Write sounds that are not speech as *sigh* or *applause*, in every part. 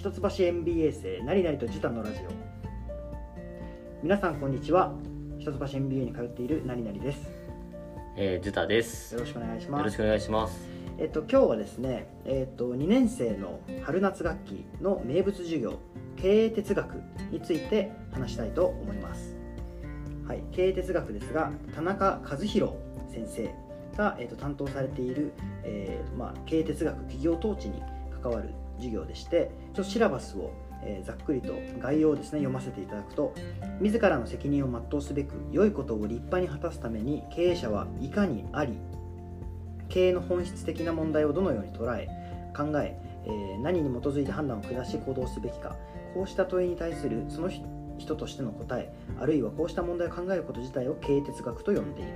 一橋 MBA 生なりなりとジュタのラジオ。皆さんこんにちは。一橋 MBA に通っているなりなりです。えー、ジュタです。よよろしくお願いします。ろしくお願いします。えっと今日はですねえっと2年生の春夏学期の名物授業経営哲学について話したいと思います。はい経営哲学ですが田中和弘先生が、えっと担当されている、えーまあ、経営哲学企業統治に関わる授業でしてちょっとシラバスを、えざっくりと概要をですね読ませていただくと自らの責任を全うすべく良いことを立派に果たすために経営者はいかにあり経営の本質的な問題をどのように捉え考ええー何に基づいて判断を下し行動すべきかこうした問いに対するその人としての答えあるいはこうした問題を考えること自体を経営哲学と呼んでいる、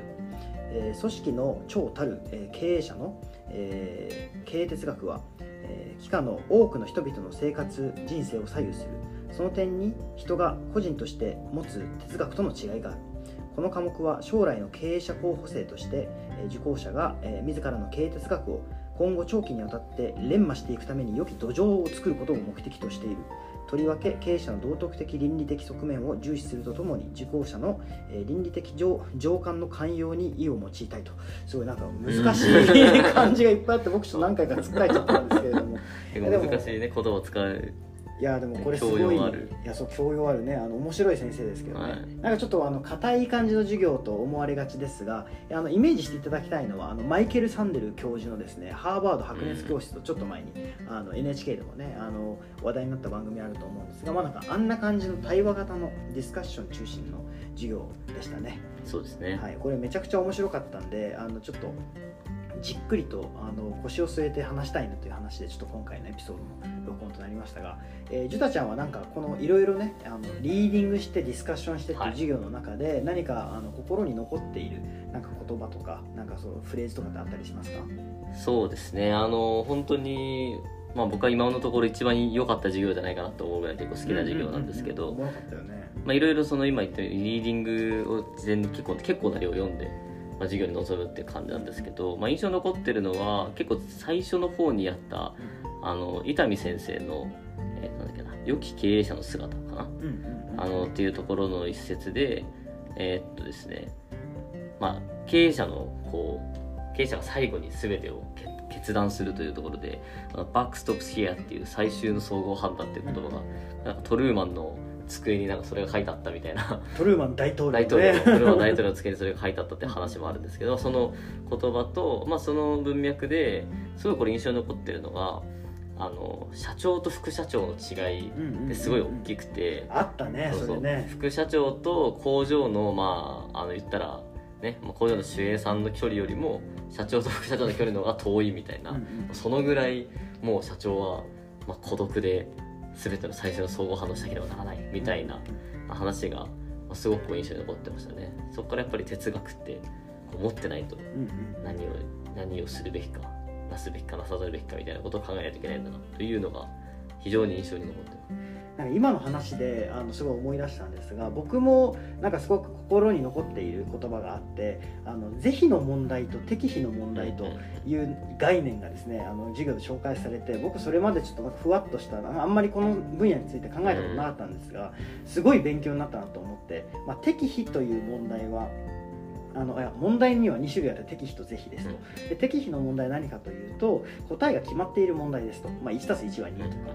えー組織の長たる、えー経営者の、え経営哲学は、えー期間の多くの人々の生活人生を左右する。その点に人が個人として持つ哲学との違いがある。この科目は将来の経営者候補生として、え受講者が、え自らの経営哲学を今後長期にわたって連磨していくために良き土壌を作ることを目的としている。とりわけ経営者の道徳的倫理的側面を重視するとともに受講者の、えー倫理的上上官の寛容に意を用いたいと。すごいなんか難しい感じがいっぱいあって僕ちょっと何回かつっかえちゃったんですけれども。*laughs* 難しいね言葉を使う。いやでもこれすごい教養ある。いやそう教養あるね。あの面白い先生ですけどね、はい。なんかちょっとあの硬い感じの授業と思われがちですがあのイメージしていただきたいのはあのマイケル・サンデル教授のですねハーバード白熱教室とちょっと前に、あの NHK でもねあの話題になった番組あると思うんですが、まあ、なんかあんな感じの対話型のディスカッション中心の授業でしたね。そうですね。はい、これめちゃくちゃ面白かったんであのちょっとじっくりとあの腰を据えて話したいなという話でちょっと今回のエピソードの録音となりましたが、えー、ジュタちゃんはなんかこのいろいろねあのリーディングしてディスカッションしてっていうはい授業の中で何かあの心に残っているなんか言葉とかなんかそのフレーズとかってあったりしますか？そうですね。あの本当にまあ僕は今のところ一番良かった授業じゃないかなと思うぐらい結構好きな授業なんですけど、いろいろその今言ったようにリーディングを事前に結構結構な量読んで。まあ、授業に臨むっていう感じなんですけど、まあ、印象に残ってるのは結構最初の方にやったあの伊丹先生の、えーなんだっけな良き経営者の姿かな？あのっていうところの一節でえーっとですねまあ経営者のこう経営者が最後に全てを決決断するというところで「あのバックストップスヒア」っていう最終の総合判断っていう言葉がなんかトルーマンの机になんかそれが書いてあったみたいな。トルーマン大統領大統領トルーマン大統領の机にそれが書いてあったって話もあるんですけどその言葉と、まあ、その文脈ですごいこれ印象に残ってるのがあの社長と副社長の違いうんうんうんうん。ですごい大きくて。あったねそうそう。ね。副社長と工場のまああの言ったらねまあ工場の守衛さんの距離よりも社長と副社長の距離の方が遠いみたいな、うんうん。そのぐらいもう社長は、まあ、孤独で全ての最初の総合反応しなければならないみたいな話が、まあ、すごく印象に残ってましたね。そこからやっぱり哲学って持ってないと何を何をするべきかなすべきかなさざるべきかみたいなことを考えないといけないんだなというのが非常に印象に残ってますなんか今の話であのすごい思い出したんですが僕もなんかすごく心に残っている言葉があってあの是非の問題と適否の問題という概念がですねあの授業で紹介されて僕それまでちょっとなんかふわっとしたあんまりこの分野について考えたことなかったんですがすごい勉強になったなと思って、まあ、適否という問題はあのいや問題には2種類あって適否と是非ですと、で適否の問題は何かというと答えが決まっている問題ですと、まあ、1たす1は2とか。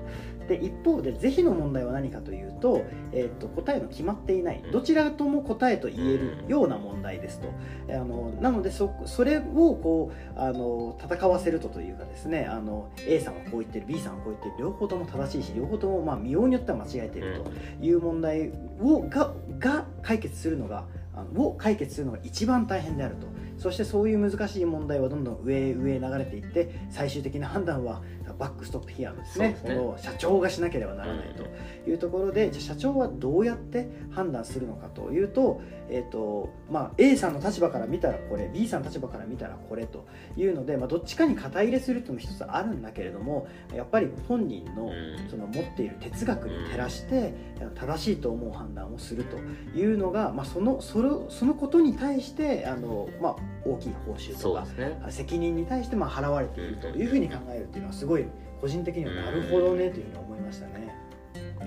で一方で是非の問題は何かというと,、えー、と答えの決まっていないどちらとも答えと言えるような問題ですと。あのなのでそそれをこうあの戦わせるとというかですねあの A さんはこう言ってる B さんはこう言ってる両方とも正しいし両方ともまあ見ようによっては間違えているという問題をがが解決するのがあのを解決するのが一番大変であると。そしてそういう難しい問題はどんどん上へ上へ流れていって最終的な判断はバックストップヒアですね。ですね。この社長がしなければならないというところでじゃあ社長はどうやって判断するのかというと,、えーとまあ、A さんの立場から見たらこれ B さんの立場から見たらこれというので、まあ、どっちかに肩入れするっていうのも一つあるんだけれどもやっぱり本人のうん。その持っている哲学に照らして正しいと思う判断をするというのが、まあ、そのそれそのことに対してあの、まあ、大きい報酬とかね。責任に対してまあ払われているというふうに考えるっていうのはすごい個人的にはなるほどねというふうに思いましたね。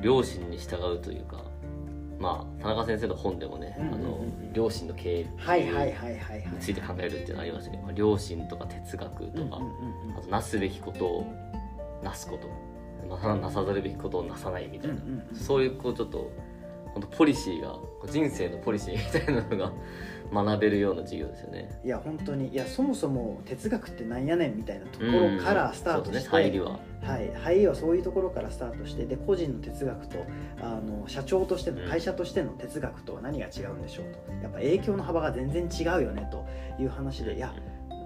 両親に従うというかまあ田中先生の本でもね、うんうんうんあの両親の経営。について考えるっていうのがありましたけど、まあ、両親とか哲学とか、うんうんうんあとなすべきことをなすことななさざるべきことをなさないみたいな、うんうんうんそういうこうちょっと本当ポリシーが人生のポリシーみたいなのが学べるような授業ですよね。いや本当に。いやそもそも哲学ってなんやねんみたいなところからスタートして、うんね。入りは。はい、入りはそういうところからスタートしてで個人の哲学とあの社長としてのうん。会社としての哲学とは何が違うんでしょうと。やっぱ影響の幅が全然違うよねという話で。いや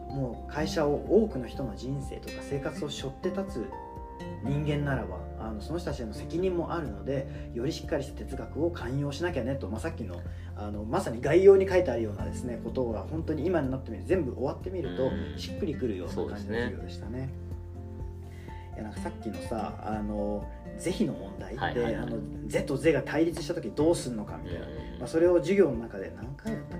もう会社を多くの人の人生とか生活を背負って立つ人間ならばあのその人たちへの責任もあるのでよりしっかりした哲学を寛容しなきゃねと、まあ、さっきのあのまさに概要に書いてあるようなですねことが本当に今になってみる全部終わってみるとうん。しっくりくるような感じの授業でしたね。いやなんかさっきのさあの是非の問題で、はいはいはい。あの是と是が対立した時どうすんのかみたいな、まあ、それを授業の中で何回だった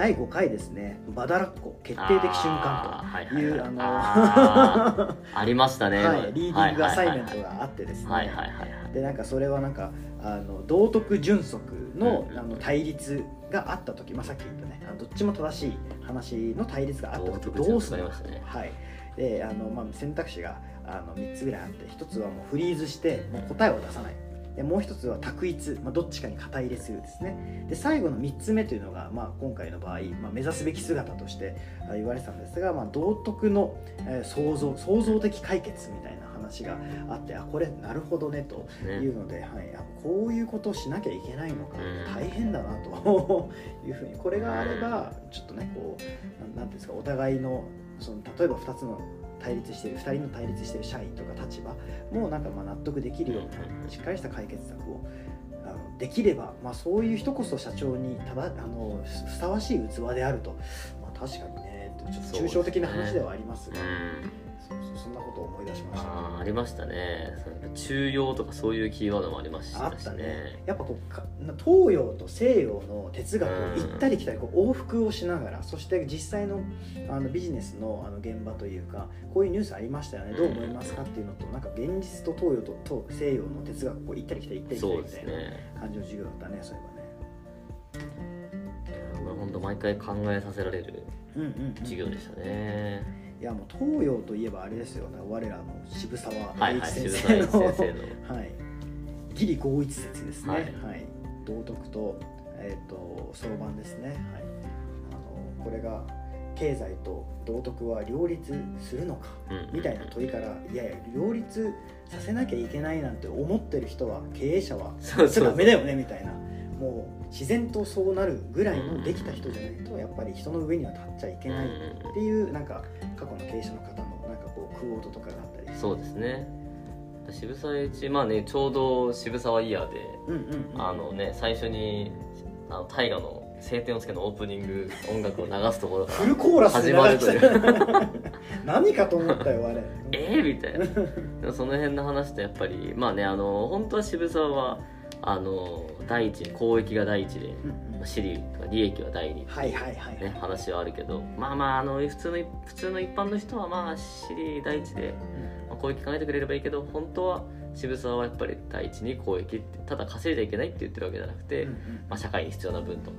第5回ですねバダラッコ決定的瞬間というあの *laughs* ありましたね、はい、リーディングアサイメントはいがあってですね、でなんかそれはなんかあの道徳準則の,、うんあの対立があった時、まあ、さっき言ったねどっちも正しい話の対立があった時どうするのかはい。であの、まあ、選択肢があの3つぐらいあって1つはもうフリーズしてもう答えを出さないでもう1つは択一、まあ、どっちかに肩入れするですね。で最後の3つ目というのが、まあ、今回の場合、まあ、目指すべき姿としてあ言われてたんですが、まあ、道徳の、えー創造創造的解決みたいな話があってあこれなるほどねとね。いうので、はい、あこういうことをしなきゃいけないのか。うん。大変だなと *laughs* いうふうに。これがあればちょっとねこうなんなんていうんですかお互いのその例えば2つの対立している2人の対立している社員とか立場もなんかまあ納得できるよううんなしっかりした解決策をあのできれば、まあ、そういう人こそ社長にただあのふさわしい器であると、まあ、確かにねちょっと抽象的な話ではありますが。うん。そうそうそんなことを思い出しました。りましたね。中庸とかそういうキーワードもありましたしあったね。やっぱこうか東洋と西洋の哲学を行ったり来たりこう往復をしながらそして実際のあのビジネスのあの現場というかこういうニュースありましたよね。どう思いますかっていうのとなんか現実と東洋とと西洋の哲学を行ったり来たり行ったり来たりみたいなね。感じの授業だったねそうい本当毎回考えさせられるえばねうんうん、授業でしたね、いやもう東洋といえばあれですよね。我らの渋沢栄一先生の、沢栄一先生の。はい、義理合一説ですね、ははい。い道徳と,、えー、と相番ですね、はい、あのこれが経済と道徳は両立するのかうんみたいな問いからいやいや両立させなきゃいけないなんて思ってる人は経営者はそうそうダメだよねみたいなもう自然とそうなるぐらいのできた人じゃないとやっぱり人の上には立っちゃいけないっていうなんか過去の経営者の方のなんかこうクオートとかがあったりそうですね。渋沢栄一まあねちょうど渋沢イヤーでうんうんうん。あのね最初にあの大河の「晴天をつけ」のオープニング音楽を流すところかフルコーラス始ました *laughs* 何かと思ったよあれ。らえー、みたいな。その辺の話とやっぱりまあねあの本当は渋沢はあの第一公益が第一でうんうん。私利とか利益は第二ってはいはいはい、ね、話はあるけどまあまああの普通の普通の一般の人はまあ私利第一で、まあ、公益考えてくれればいいけど本当は渋沢はやっぱり第一に公益ってただ稼いじゃいけないって言ってるわけじゃなくて、うんうん。まあ、社会に必要な分とか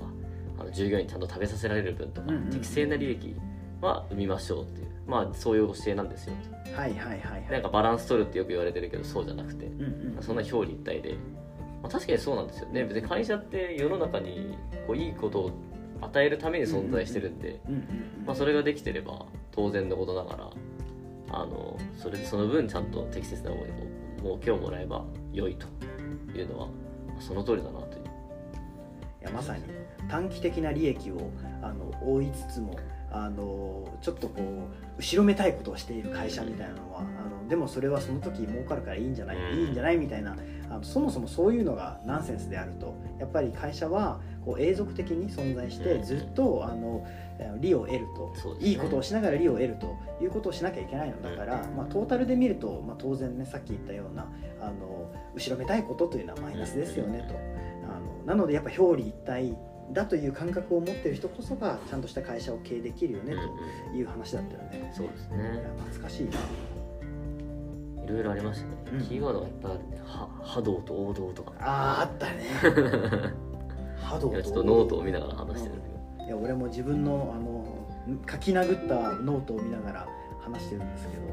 あの従業員にちゃんと食べさせられる分とか、適正な利益は生みましょうっていうまあそういう教えなんですよ。はいはいはいはい。なんかバランス取るってよく言われてるけどそうじゃなくて。うんうん。そんな表裏一体で、まあ、確かにそうなんですよね。別に会社って世の中にこういいことを与えるために存在してるんで、まあ、それができてれば当然のことながらあのそれその分ちゃんと適切な思いを儲けをもらえば良いというのはまあその通りだなという。いやまさに短期的な利益をあの追いつつもあのちょっとこう後ろめたいことをしている会社みたいなのはあのでもそれはその時儲かるからいいんじゃない、うん。いいんじゃないみたいなあのそもそもそういうのがナンセンスであるとやっぱり会社はこう永続的に存在してうん。ずっとあのえー利を得ると、ね。いいことをしながら利を得るということをしなきゃいけないのだから、まあ、トータルで見ると、まあ、当然ねさっき言ったようなあの後ろめたいことというのはマイナスですよねと。あのなのでやっぱ表裏一体だという感覚を持ってる人こそがちゃんとした会社を経営できるよねという話だったよね、そうですね懐かしいな。いろいろありましたね、うん。キーワードがいっぱいあるねは波動と王道とか。あーあったね。*laughs* 覇道いやちょっとノートを見ながら話してるんだけど。いや俺も自分のあの書き殴ったノートを見ながら話してるんですけど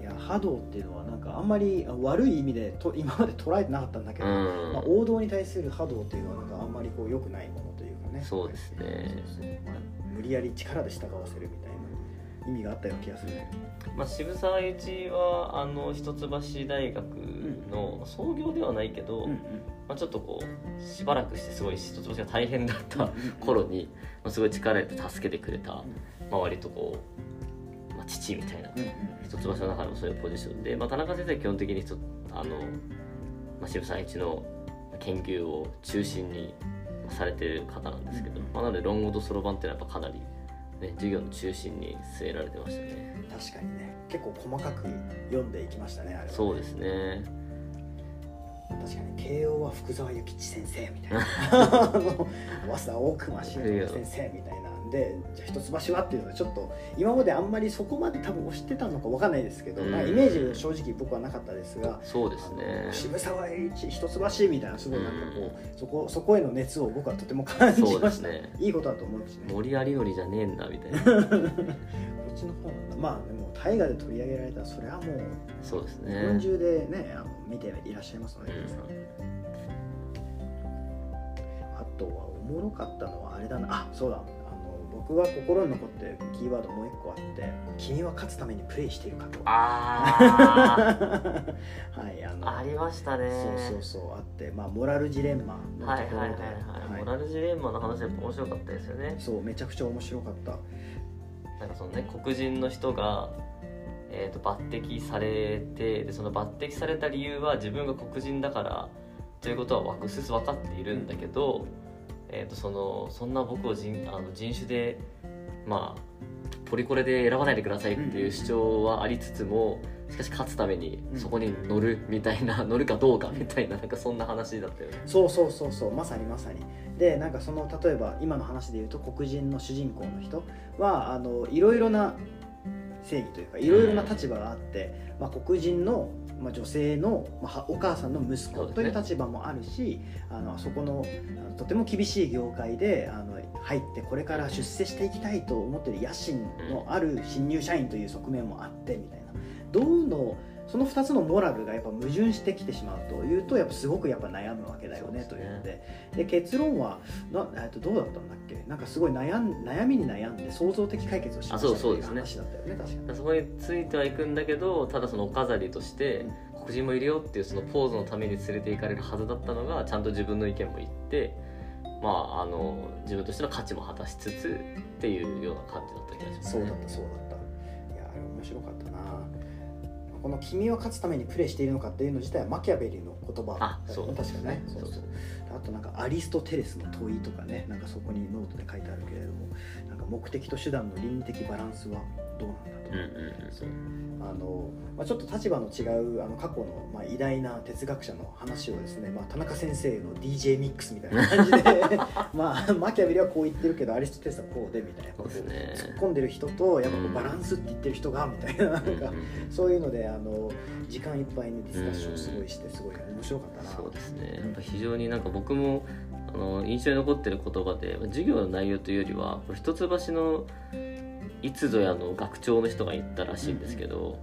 いや覇道っていうのはなんかあんまり悪い意味でと今まで捉えてなかったんだけど、うん。まあ、王道に対する覇道っていうのはなんかあんまりこう良くないものというかね。そうですね。まあ、無理やり力で従わせるみたいな意味があったような気がするね。まあ、渋沢栄一はあの一橋大学の創業ではないけど、うんうん。まあ、ちょっとこうしばらくしてすごい一橋が大変だった頃に、まあ、すごい力入れて助けてくれた、まあ、割とこう、まあ、父みたいなうんうん一橋の中でもそういうポジションで、まあ、田中先生は基本的にあの、まあ、渋沢栄一の研究を中心にされてる方なんですけど、うん。まあ、なので論語とそろばんっていうのはやっぱかなり、ね、授業の中心に据えられてましたね。確かにね。結構細かく読んでいきましたねあれはね。そうですね。確かに慶応は福沢諭吉先生みたいな。*laughs* *laughs* 早稲田大隈重信先生みたいな。んでじゃあ一橋はっていうのはちょっと今まであんまりそこまで多分推してたのかわかんないですけど、うんイメージ正直僕はなかったですがそうですね渋沢栄一一橋みたいなすごいなんかこう、そこそこへの熱を僕はとても感じますした、ね。いいことだと思うしね。こ森有則じゃねえんだみたいな。*laughs* っちの方なんだまあでも大河で取り上げられたらそれはもうそうです日本ね中でねあの見ていらっしゃいますので、皆さん。あとはおもろかったのはあれだな。あそうだ僕が心に残ってるキーワードもう一個あって「君は勝つためにプレイしているか」と。あ *laughs* はいあのあありましたね。そうそうそうあってまあモラルジレンマのところで。はいはいはいはい、モラルジレンマの話やっぱ面白かったですよね。そうめちゃくちゃ面白かった。なんかそのね黒人の人が、えー、と抜擢されてでその抜擢された理由は自分が黒人だからということは分かっているんだけど、えー、とそのそんな僕を人あの人種でまあポリコレで選ばないでくださいっていう主張はありつつもしかし勝つためにうんそこに乗るみたいな、*laughs* 乗るかどうかみたいななんかそんな話だったよね。そうそうそうそうまさにまさにでなんかその例えば今の話で言うと黒人の主人公の人はあのいろいろな正義というかいろいろな立場があって、まあ、黒人の、まあ、女性の、まあ、お母さんの息子という立場もあるし、あのそこのとても厳しい業界であの入ってこれから出世していきたいと思ってる野心のある新入社員という側面もあってみたいな。どうのその2つのモラルがやっぱ矛盾してきてしまうというとやっぱすごくやっぱ悩むわけだよねというので。で結論はな、えっとどうだったんだっけ？なんかすごい悩ん悩みに悩んで創造的解決をしましたあそうという話だったよね確かに。そこについてはいくんだけどただそのお飾りとして黒人もいるよっていうそのポーズのために連れて行かれるはずだったのがちゃんと自分の意見も言ってまああの自分としての価値も果たしつつっていうような感じだった気がしますそうだったそうだった。いやあれ面白かったなこの「君は勝つためにプレイしているのか」っていうの自体はマキャベリの言葉だあそうね。確かね。そうそう。あとなんかアリストテレスの問いとかねなんかそこにノートで書いてあるけれどもなんか目的と手段の倫理的バランスはどうなんだと、うんうんうんそう。あのまあ、ちょっと立場の違うあの過去の、まあ、偉大な哲学者の話をですね、まあ、田中先生の DJ ミックスみたいな感じで *laughs* まあマキャベリはこう言ってるけどアリストテレスはこうでみたいな。ね。突っ込んでる人とやっぱバランスって言ってる人がみたいな。なんか、うんうん。うんそういうのであの時間いっぱいにディスカッションすごいしてすごい面白かったな。そうですね。やっぱ非常になんか僕もあの印象に残ってる言葉で授業の内容というよりは一橋のいつぞやの学長の人が言ったらしいんですけど、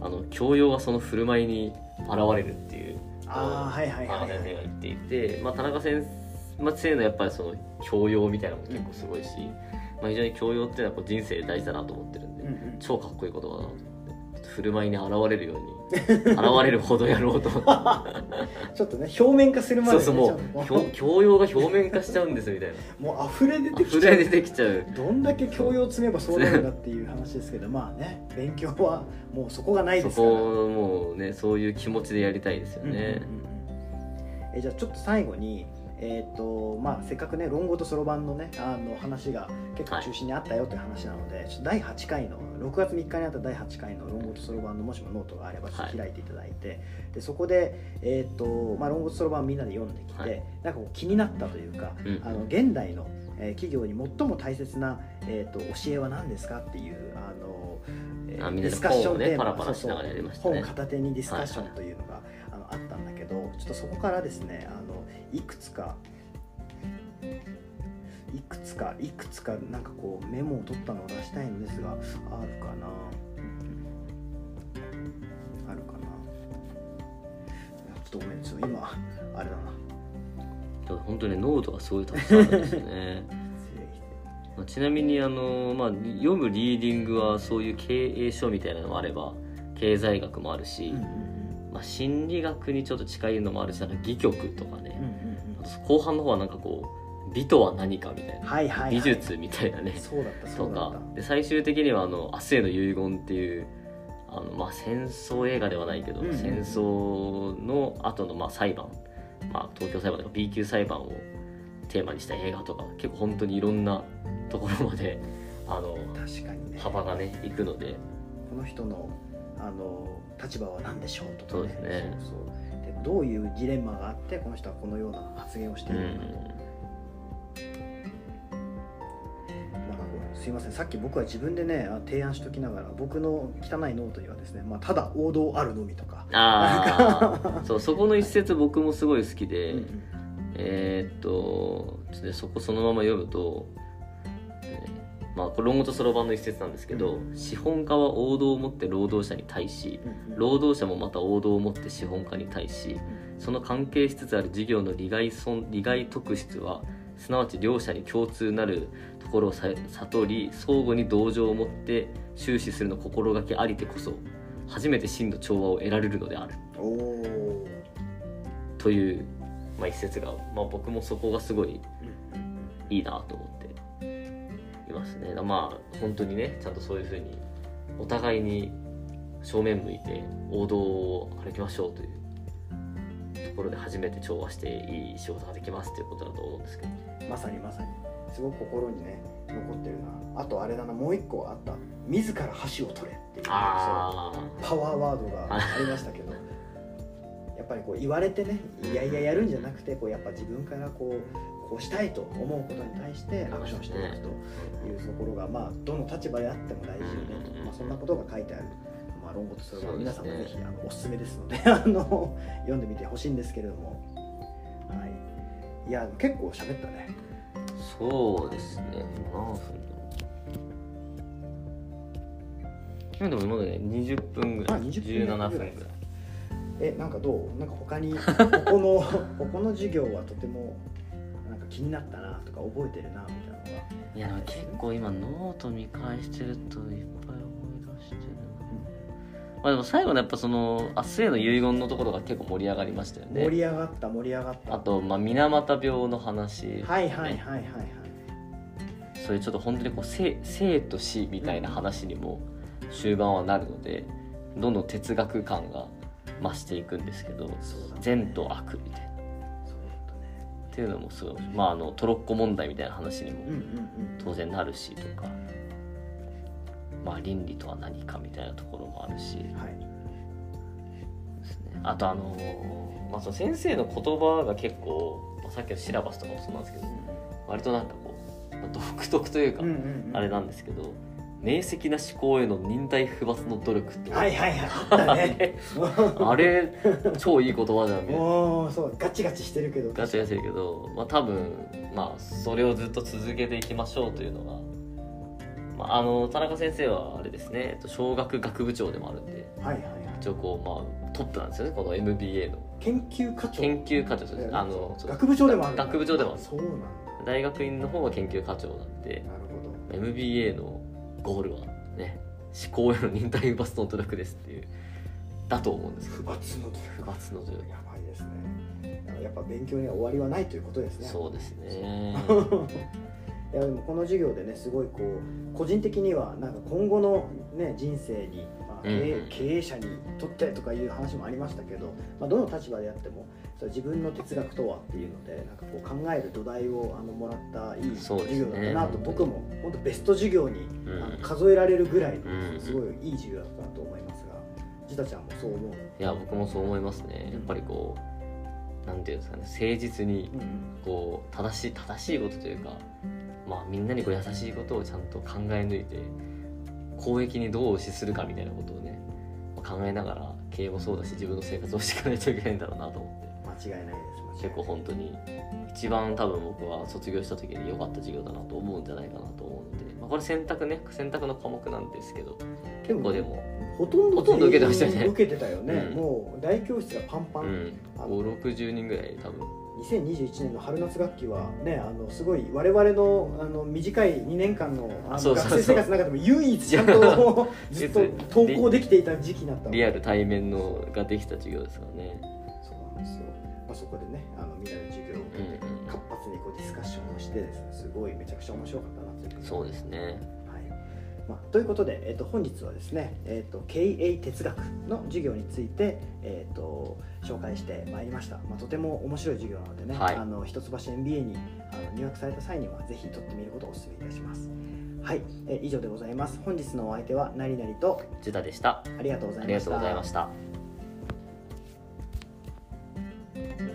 あの教養はその振る舞いに現れるっていうあ田はい、中先生がはい、言っていて、まあ、田中先生のやっぱりその教養みたいなのも結構すごいし、まあ、非常に教養っていうのはこう人生で大事だなと思ってるんで、超かっこいい言葉だなと。思って振る舞いに現れるように現れるほどやろうと *laughs* ちょっとね表面化するまでそうねそうもう教教養が表面化しちゃうんですみたいな。もう溢れ出てきちゃう。溢れ出てきちゃう。どんだけ教養積めばそうなるんだっていう話ですけどまあね勉強はもうそこがないそですから。こをもうねそういう気持ちでやりたいですよね、うんうんうん。えじゃあちょっと最後に、えーとまあ、せっかくね論語とそろばんのねあの話が結構中心にあったよという話なので、ちょっと第8回の6月3日にあった第8回の論語とそろばんの、もしもノートがあればちょっと開いていただいて、でそこで、えーとまあ、論語とそろばんみんなで読んできて、はい。なんかこう気になったというか、うん。あの現代の、えー企業に最も大切な、えー、と教えは何ですかっていうあの、ディスカッション本をねテーマパラパラしながらやりましたね。そうそう本片手にディスカッションというのが、あのあったんだけどちょっとそこからですねあのいくつかいくつかいくつかなんかこうメモを取ったのを出したいのですがあるかな。あるかな。ちょっとごめんちょっと今あれだな。でも本当にノートがすごいたくさんあるんですよね。*laughs* まあちなみにあの、まあ、読むリーディングはそういう経営書みたいなのもあれば経済学もあるし、うんうんまあ、心理学にちょっと近いのもあるしなんか戯曲とかうんうんね、うん。後半の方はなんかこう美とは何かみたいな、はいはい、はい、美術みたいなね。そうだったそとうだっか。たで最終的にはあの「明日への遺言」っていうあの、まあ、戦争映画ではないけど、うんうんうん。戦争の後のまの裁判、まあ、東京裁判とか B 級裁判をテーマにした映画とか結構本当にいろんなところまであの確かにね。幅がねいくので。この人のあの立場は何でしょうとかそうですね。そうどういうジレンマがあってこの人はこのような発言をしてういるのか。と、すいません。さっき僕は自分でねあ提案しときながら僕の汚いノートにはですね、まあ、ただ王道あるのみとか、ああそうそこの一節僕もすごい好きで、うんうん。えーっとそこそのまま読むと、えーまあこれ論語とそろばんの一節なんですけど、うん。資本家は王道を持って労働者に対し労働者もまた王道を持って資本家に対しその関係しつつある事業の利害損利害特質はすなわち両者に共通なるところをさ悟り相互に同情を持って終始するの心がけありてこそ初めて真の調和を得られるのである。という、まあ、一節が、まあ、僕もそこがすごいいいなと思っていますね。まあ本当にねちゃんとそういうふうにお互いに正面向いて王道を歩きましょうというところで初めて調和していい仕事ができますということだと思うんですけど。うんまさにまさに。すごく心にね残ってるな。あとあれだなもう一個あった。自ら箸を取れっていうパワーワードがありましたけど *laughs* ぱりこう言われてねいやいややるんじゃなくてこうやっぱ自分からこうこうしたいと思うことに対してアクションしていくというところが、まあ、どの立場であっても大事よねと、うん。まあ、そんなことが書いてある、まあ、論語とそれは皆さんもぜひあのおすすめですので *laughs* あの読んでみてほしいんですけれども、はい、いや結構喋ったね。そうですね。今何分今でもまだね20分ぐらい。あ20分17分ぐらいえなんかどう？なんか他にここの *laughs* ここの授業はとてもなんか気になったなとか覚えてるなみたいなのがいやでも結構今ノート見返してるといっぱい思い出してるな、まあでも最後のやっぱその明日への遺言のところが結構盛り上がりましたよ盛りね上がった盛り上がった。あとまあ水俣病の話、はいはいはいはいはい。そういうちょっと本当にこう生生と死みたいな話にも終盤はなるのでどんどん哲学感が増していくんですけど善と悪みたいな。っていうのもすごいまああのトロッコ問題みたいな話にもうんうんうん。当然なるしとか、まあ、倫理とは何かみたいなところもあるし。はい。ですね。あとあのーまあ、その先生の言葉が結構、まあ、さっきのシラバスとかもそうなんですけど割となんかこう、まあ独特というか、うんうんうん。あれなんですけど明晰な思考への忍耐不罰の努力って、はいはいはい。あったね。あれ超いい言葉じゃんみたいなおーそうガチガチしてるけど。ガチガチだけど、まあ、多分まあそれをずっと続けていきましょうというのが、まあ、あの田中先生はあれですね。えっと小学学部長でもあるんではいはいはい。一応こうまあトップなんですよね。この MBA の。研究課長。研究課長ですえあの学部長でもある学部長でもある。そうなんだ。大学院の方は研究課長なんでなるほど。MBA のゴールはね思考への忍耐不罰の努力ですっていうだと思うんですけ不ど罰の努力。不罰の努力。やばいですね。やっぱ勉強には終わりはないということですね。そうですね。*laughs* いやでもこの授業でねすごいこう個人的にはなんか今後の、ね、人生に、ま経営うん。うん経営者にとってとかいう話もありましたけど、まあ、どの立場であってもそう自分の哲学とはっていうのでなんかこう考える土台をあのもらったいい授業だったなと、僕も本当ベスト授業に、うん。あの数えられるぐらいうん。のすごいいい授業だったなと思いますがジタちゃんもそう思う、いや僕もそう思いますね。やっぱりこうなんていうんですかね誠実にうん。こう正しい正しいことというかまあみんなにこう優しいことをちゃんと考え抜いて公益にどう資するかみたいなことをね考えながら経営もそうだし自分の生活をしていかないといけないんだろうなと思って間違いないです結構本当に一番多分僕は卒業した時に良かった授業だなと思うんじゃないかなと思うので、まあ、これ選択ね。選択の科目なんですけど。結構でも。ほとんどほとんど受けてましたよね。受けてたよね、うん。もう大教室がパンパン、うん。あの560人ぐらい多分。2021年の春夏学期はねあのすごい我々のあの短い2年間のあの学生生活の中でも唯一ちゃんと *laughs* ずっと登校できていた時期だったリアル対面のができた授業ですからね。そうなんですよ、まあ、そこでねあのみんなで授業を受けて活発にこうディスカッションをしてですねすごいめちゃくちゃ面白かったなという。そうですねはい。まあ、ということで、えっと本日はですね、えっと経営哲学の授業について、えっと紹介してまいりました、まあ、とても面白い授業なのでね、はい。あの一橋 MBA にあの入学された際にはぜひ取ってみることをお勧めいたします。はい、え以上でございます。本日のお相手はなりなりとジュタでした。ありがとうござあいました。りがとうございました Thank you.